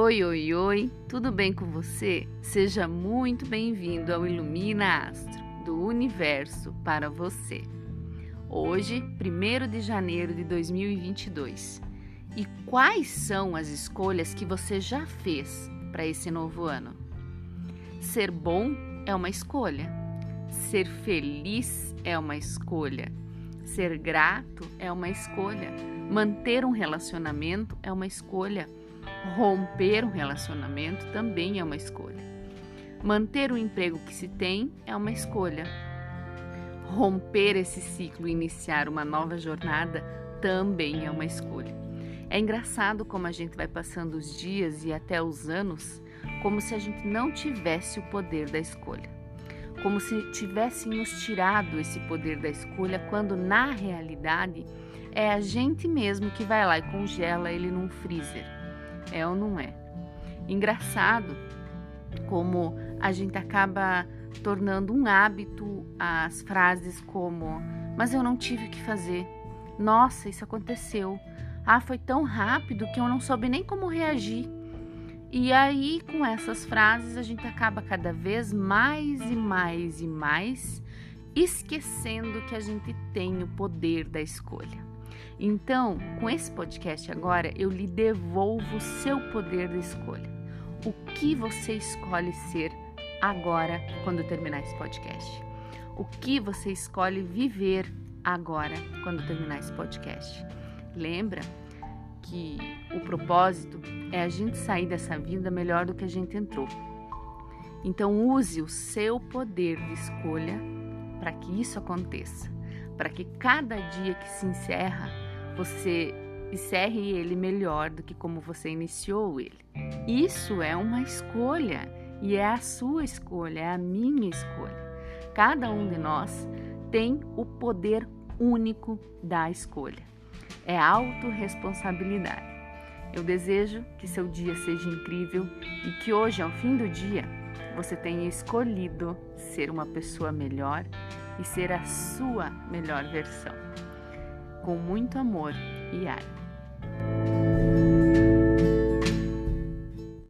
Oi, oi, oi, tudo bem com você? Seja muito bem-vindo ao Ilumina Astro, do universo para você. Hoje, 1 de janeiro de 2022. E quais são as escolhas que você já fez para esse novo ano? Ser bom é uma escolha. Ser feliz é uma escolha. Ser grato é uma escolha. Manter um relacionamento é uma escolha. Romper um relacionamento também é uma escolha. Manter o emprego que se tem é uma escolha. Romper esse ciclo e iniciar uma nova jornada também é uma escolha. É engraçado como a gente vai passando os dias e até os anos como se a gente não tivesse o poder da escolha. Como se tivessem nos tirado esse poder da escolha, quando na realidade é a gente mesmo que vai lá e congela ele num freezer é ou não é? Engraçado como a gente acaba tornando um hábito as frases como: Mas eu não tive o que fazer. Nossa, isso aconteceu. Ah, foi tão rápido que eu não soube nem como reagir. E aí, com essas frases, a gente acaba cada vez mais e mais e mais esquecendo que a gente tem o poder da escolha. Então, com esse podcast agora, eu lhe devolvo o seu poder de escolha. O que você escolhe ser agora, quando terminar esse podcast? O que você escolhe viver agora, quando terminar esse podcast? Lembra que o propósito é a gente sair dessa vida melhor do que a gente entrou. Então, use o seu poder de escolha para que isso aconteça para que cada dia que se encerra, você encerre ele melhor do que como você iniciou ele. Isso é uma escolha e é a sua escolha, é a minha escolha. Cada um de nós tem o poder único da escolha. É autorresponsabilidade. Eu desejo que seu dia seja incrível e que hoje, ao fim do dia, você tenha escolhido ser uma pessoa melhor e ser a sua melhor versão. Com muito amor, Yara.